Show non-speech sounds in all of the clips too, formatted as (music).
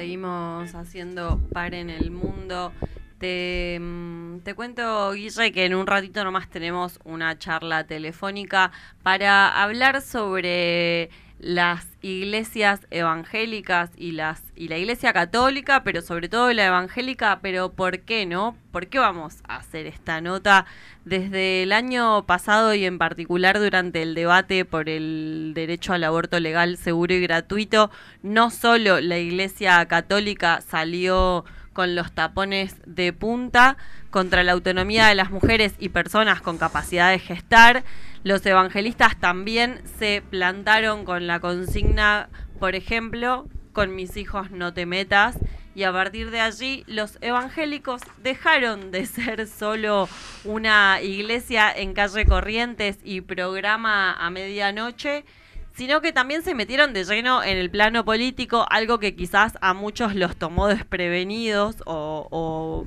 seguimos haciendo par en el mundo. Te, mm, te, cuento, Guille, que en un ratito nomás tenemos una charla telefónica para hablar sobre las iglesias evangélicas y las y la iglesia católica, pero sobre todo la evangélica, pero ¿por qué no? ¿Por qué vamos a hacer esta nota desde el año pasado y en particular durante el debate por el derecho al aborto legal, seguro y gratuito? No solo la iglesia católica salió con los tapones de punta contra la autonomía de las mujeres y personas con capacidad de gestar, los evangelistas también se plantaron con la consigna, por ejemplo, con mis hijos no te metas. Y a partir de allí los evangélicos dejaron de (laughs) ser solo una iglesia en calle Corrientes y programa a medianoche, sino que también se metieron de lleno en el plano político, algo que quizás a muchos los tomó desprevenidos o, o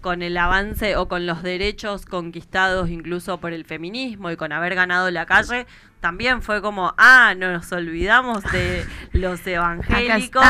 con el avance o con los derechos conquistados incluso por el feminismo y con haber ganado la calle, también fue como, ah, no nos olvidamos de (laughs) los evangélicos.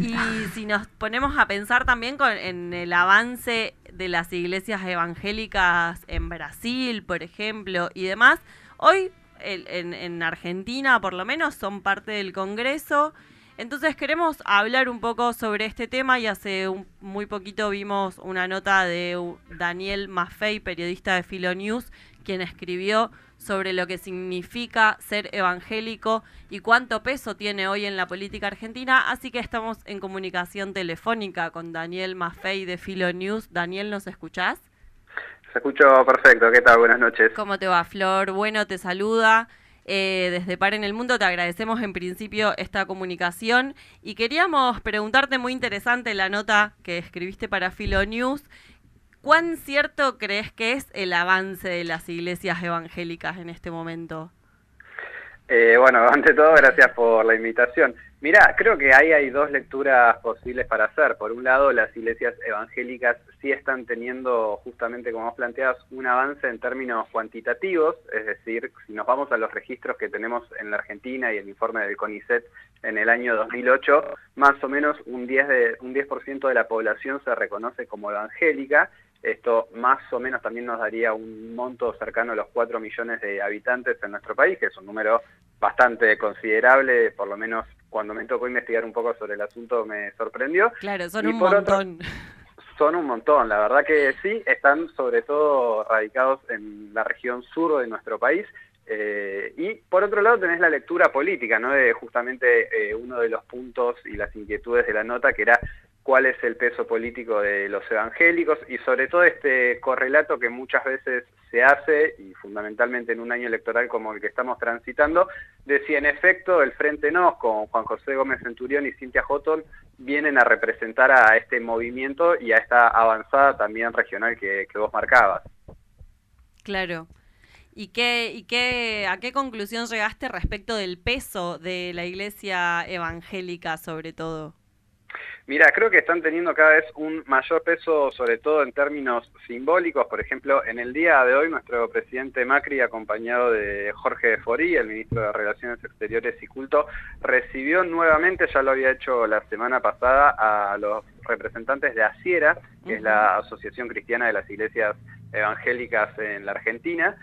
Y si nos ponemos a pensar también con, en el avance de las iglesias evangélicas en Brasil, por ejemplo, y demás, hoy en, en Argentina por lo menos son parte del Congreso entonces queremos hablar un poco sobre este tema y hace un, muy poquito vimos una nota de Daniel Maffei, periodista de Filo News, quien escribió sobre lo que significa ser evangélico y cuánto peso tiene hoy en la política argentina. Así que estamos en comunicación telefónica con Daniel Maffei de Filo News. Daniel, ¿nos escuchás? Se escucho perfecto. ¿Qué tal? Buenas noches. ¿Cómo te va, Flor? Bueno, te saluda. Eh, desde Par en el Mundo te agradecemos en principio esta comunicación y queríamos preguntarte, muy interesante la nota que escribiste para Filo News, ¿cuán cierto crees que es el avance de las iglesias evangélicas en este momento? Eh, bueno, (laughs) ante todo, gracias por la invitación. Mirá, creo que ahí hay dos lecturas posibles para hacer. Por un lado, las iglesias evangélicas sí están teniendo, justamente como vos planteas, un avance en términos cuantitativos, es decir, si nos vamos a los registros que tenemos en la Argentina y el informe del CONICET en el año 2008, más o menos un 10%, de, un 10 de la población se reconoce como evangélica, esto más o menos también nos daría un monto cercano a los 4 millones de habitantes en nuestro país, que es un número bastante considerable, por lo menos cuando me tocó investigar un poco sobre el asunto me sorprendió. Claro, son un montón. son un montón, la verdad que sí, están sobre todo radicados en la región sur de nuestro país. Eh, y por otro lado tenés la lectura política, ¿no? De justamente eh, uno de los puntos y las inquietudes de la nota, que era cuál es el peso político de los evangélicos y sobre todo este correlato que muchas veces se hace, y fundamentalmente en un año electoral como el que estamos transitando, de si en efecto el Frente Nos, con Juan José Gómez Centurión y Cintia Jotón, vienen a representar a este movimiento y a esta avanzada también regional que, que vos marcabas. Claro. ¿Y, qué, y qué, a qué conclusión llegaste respecto del peso de la iglesia evangélica sobre todo? Mira, creo que están teniendo cada vez un mayor peso, sobre todo en términos simbólicos. Por ejemplo, en el día de hoy, nuestro presidente Macri, acompañado de Jorge Forí, el ministro de Relaciones Exteriores y Culto, recibió nuevamente, ya lo había hecho la semana pasada, a los representantes de ASIERA, que es la Asociación Cristiana de las Iglesias Evangélicas en la Argentina,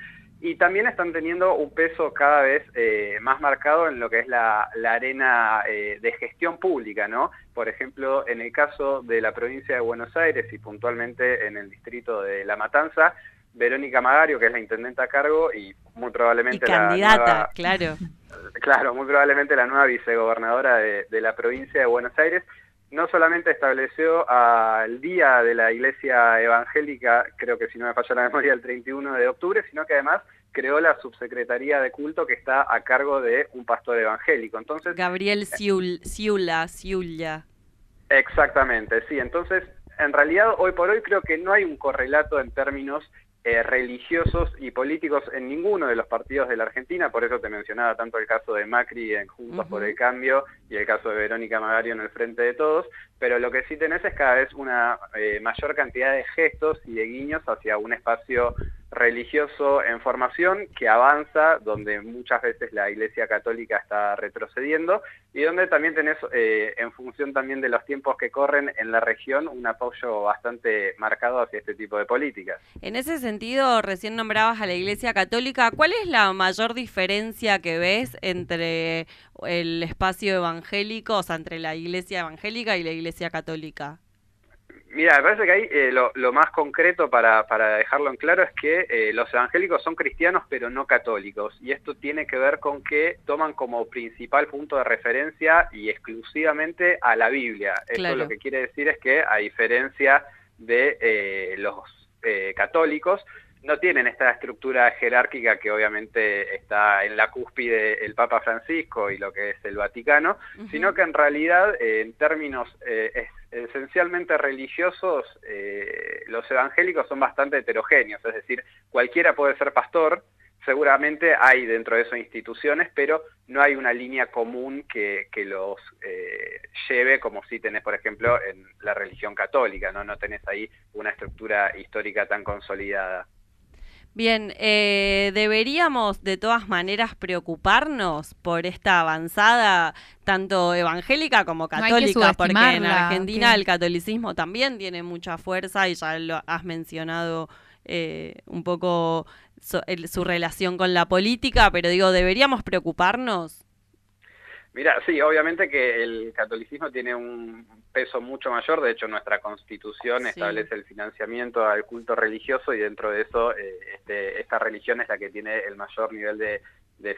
y también están teniendo un peso cada vez eh, más marcado en lo que es la, arena eh, de gestión pública, ¿no? Por ejemplo, en el caso de la provincia de Buenos Aires y puntualmente en el distrito de La Matanza, Verónica Magario, que es la intendenta a cargo y muy probablemente la candidata, claro. (laughs) Claro, muy probablemente la nueva vicegobernadora de, de la provincia de Buenos Aires, no solamente estableció al día de la iglesia evangélica, creo que si no me falla la memoria, el 31 de octubre, sino que además creó la subsecretaría de culto que está a cargo de un pastor evangélico. Entonces, Gabriel Ciula, Ciulla. Exactamente, sí. Entonces, en realidad, hoy por hoy creo que no hay un correlato en términos eh, religiosos y políticos en ninguno de los partidos de la Argentina, por eso te mencionaba tanto el caso de Macri en Juntos por el Cambio y el caso de Verónica Magario en el Frente de Todos, pero lo que sí tenés es cada vez una eh, mayor cantidad de gestos y de guiños hacia un espacio religioso en formación que avanza, donde muchas veces la Iglesia Católica está retrocediendo y donde también tenés, eh, en función también de los tiempos que corren en la región, un apoyo bastante marcado hacia este tipo de políticas. En ese sentido, recién nombrabas a la Iglesia Católica, ¿cuál es la mayor diferencia que ves entre el espacio evangélico, o sea, entre la Iglesia evangélica y la Iglesia católica? Mira, me parece que ahí eh, lo, más concreto para, para, dejarlo en claro es que eh, los evangélicos son cristianos pero no católicos y esto tiene que ver con que toman como principal punto de referencia y exclusivamente a la Biblia. Esto lo que quiere decir es que a diferencia de eh, los católicos, no tienen esta estructura jerárquica que obviamente está en la cúspide el Papa Francisco y lo que es el Vaticano, sino que en realidad eh, en términos eh, esencialmente religiosos eh, los evangélicos son bastante heterogéneos, es decir, cualquiera puede ser pastor, seguramente hay dentro de esas instituciones, pero no hay una línea común que, que los lleve como si tenés, por ejemplo, en la religión católica, ¿no? No tenés ahí una estructura histórica tan consolidada. Bien, eh, deberíamos de todas maneras preocuparnos por esta avanzada, tanto evangélica como católica, porque en Argentina el catolicismo también tiene mucha fuerza y ya lo has mencionado eh, un poco su relación con la política, pero digo, ¿deberíamos preocuparnos? Mira, sí, obviamente que el catolicismo tiene un peso mucho mayor, de hecho nuestra constitución establece el financiamiento al culto religioso y dentro de eso eh, este, esta religión es la que tiene el mayor nivel de,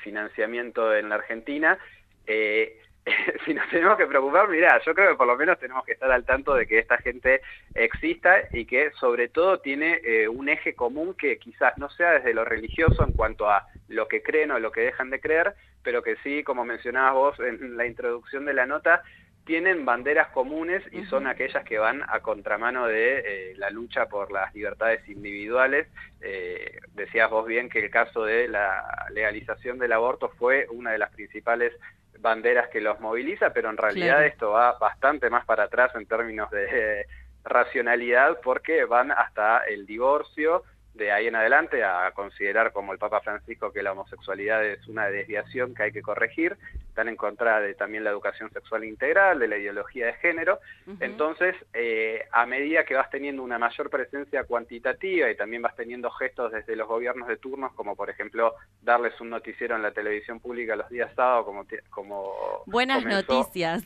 financiamiento en la Argentina. Eh, (laughs) si nos tenemos que preocupar, mira, yo creo que por lo menos tenemos que estar al tanto de que esta gente exista y que sobre todo tiene eh, un eje común que quizás no sea desde lo religioso en cuanto a lo que creen o lo que dejan de creer, pero que sí, como mencionabas vos en la introducción de la nota, tienen banderas comunes y son aquellas que van a contramano de eh, la lucha por las libertades individuales. Eh, decías vos bien que el caso de la legalización del aborto fue una de las principales banderas que los moviliza, pero en realidad esto va bastante más para atrás en términos de racionalidad porque van hasta el divorcio, de ahí en adelante a considerar como el Papa Francisco que la homosexualidad es una desviación que hay que corregir, están en contra de también la educación sexual integral, de la ideología de género. Entonces, eh, a medida que vas teniendo una mayor presencia cuantitativa y también vas teniendo gestos desde los gobiernos de turnos, como por ejemplo darles un noticiero en la televisión pública los días sábados, como... como Buenas noticias.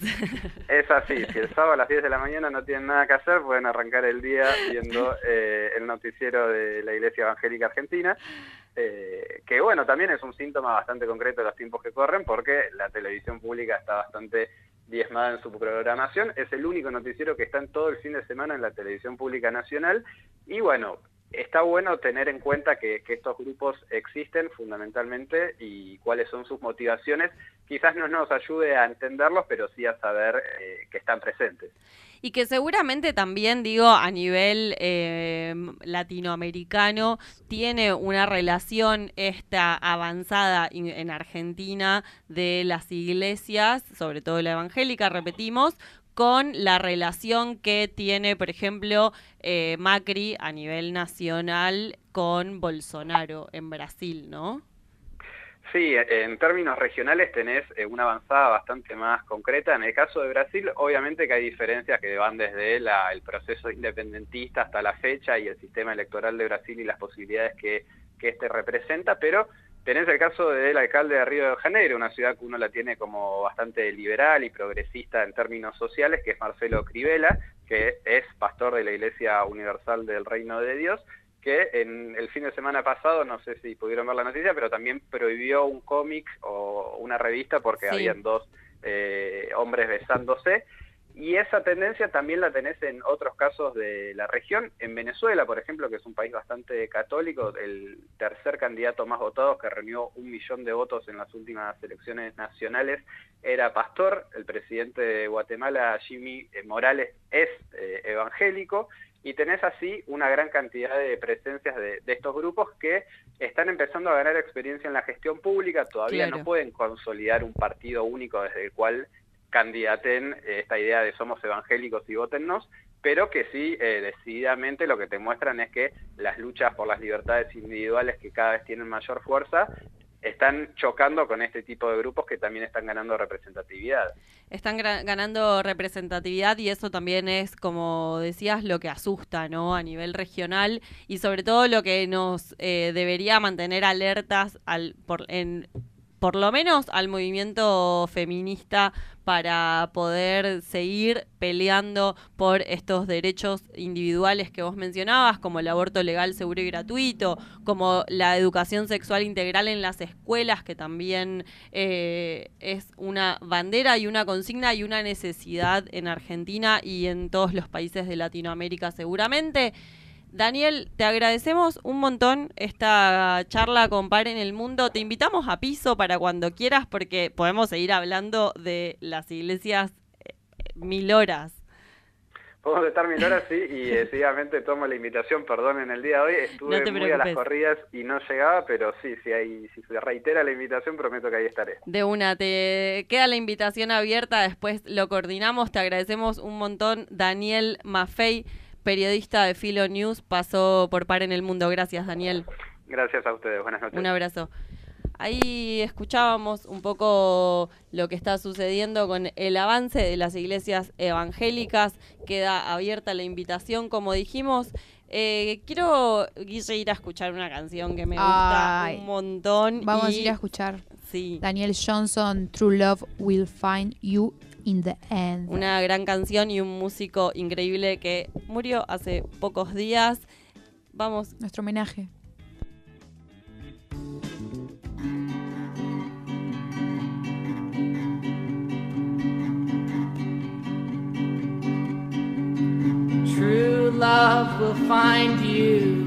Es así, si el (laughs) sábado a las 10 de la mañana no tienen nada que hacer, pueden arrancar el día viendo eh, el noticiero de la Iglesia Evangélica Argentina, eh, que bueno, también es un síntoma bastante concreto de los tiempos que corren, porque la televisión pública está bastante diezmada en su programación, es el único noticiero que está en todo el fin de semana en la televisión pública nacional, y bueno, está bueno tener en cuenta que, estos grupos existen fundamentalmente y cuáles son sus motivaciones. Quizás no nos ayude a entenderlos, pero sí a saber eh, que están presentes. Y que seguramente también, digo, a nivel eh, latinoamericano, tiene una relación esta avanzada en Argentina de las iglesias, sobre todo la evangélica, repetimos, con la relación que tiene, por ejemplo, eh, Macri a nivel nacional con Bolsonaro en Brasil, ¿no? Sí, en términos regionales tenés eh, una avanzada bastante más concreta. En el caso de Brasil, obviamente que hay diferencias que van desde el proceso independentista hasta la fecha y el sistema electoral de Brasil y las posibilidades que, que este representa, pero Tenés el caso del alcalde de Río de Janeiro, una ciudad que uno la tiene como bastante liberal y progresista en términos sociales, que es Marcelo Crivella, que es pastor de la Iglesia Universal del Reino de Dios, que en el fin de semana pasado, no sé si pudieron ver la noticia, pero también prohibió un cómic o una revista porque habían dos eh, hombres besándose y esa tendencia también la tenés en otros casos de la región. En Venezuela, por ejemplo, que es un país bastante católico, el tercer candidato más votado, que reunió un millón de votos en las últimas elecciones nacionales, era pastor. El presidente de Guatemala, Jimmy Morales, es eh, evangélico. Y tenés así una gran cantidad de presencias de, estos grupos que están empezando a ganar experiencia en la gestión pública, todavía no pueden consolidar un partido único desde el cual candidaten esta idea de somos evangélicos y votennos, pero que sí, eh, decididamente lo que te muestran es que las luchas por las libertades individuales que cada vez tienen mayor fuerza están chocando con este tipo de grupos que también están ganando representatividad. Están ganando representatividad y eso también es, como decías, lo que asusta, ¿no? A nivel regional y sobre todo lo que nos eh, debería mantener alertas al, por, en por lo menos al movimiento feminista para poder seguir peleando por estos derechos individuales que vos mencionabas, como el aborto legal, seguro y gratuito, como la educación sexual integral en las escuelas, que también eh, es una bandera y una consigna y una necesidad en Argentina y en todos los países de Latinoamérica seguramente. Daniel, te agradecemos un montón esta charla con Par en el Mundo. Te invitamos a piso para cuando quieras porque podemos seguir hablando de las iglesias eh, mil horas. Podemos estar mil horas, sí, y decididamente tomo la invitación, perdón, en el día de hoy. Estuve muy a las corridas y no llegaba, pero sí, si, hay, si se reitera la invitación, prometo que ahí estaré. De una, te queda la invitación abierta, después lo coordinamos. Te agradecemos un montón, Daniel Maffei periodista de Filo News, pasó por Par en el Mundo. Gracias, Daniel. Gracias a ustedes. Buenas noches. Un abrazo. Ahí escuchábamos un poco lo que está sucediendo con el avance de las iglesias evangélicas. Queda abierta la invitación, como dijimos. Eh, quiero, ir a escuchar una canción que me gusta un montón. Vamos a ir a escuchar. Sí. Daniel Johnson, True Love Will Find You in the End. Una gran canción y un músico increíble que murió hace pocos días. Vamos. Nuestro homenaje. True love will find you